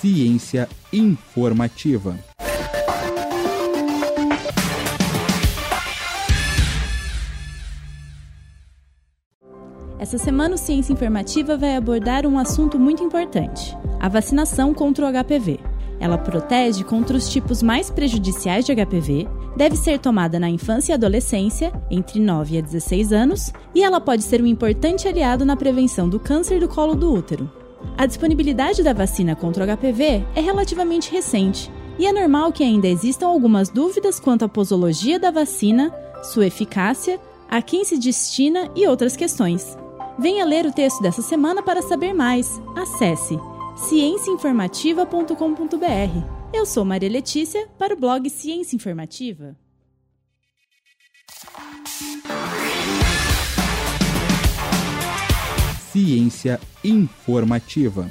Ciência informativa. Essa semana o Ciência Informativa vai abordar um assunto muito importante: a vacinação contra o HPV. Ela protege contra os tipos mais prejudiciais de HPV, deve ser tomada na infância e adolescência, entre 9 a 16 anos, e ela pode ser um importante aliado na prevenção do câncer do colo do útero. A disponibilidade da vacina contra o HPV é relativamente recente, e é normal que ainda existam algumas dúvidas quanto à posologia da vacina, sua eficácia, a quem se destina e outras questões. Venha ler o texto dessa semana para saber mais. Acesse cienciainformativa.com.br. Eu sou Maria Letícia para o blog Ciência Informativa. Ciência informativa.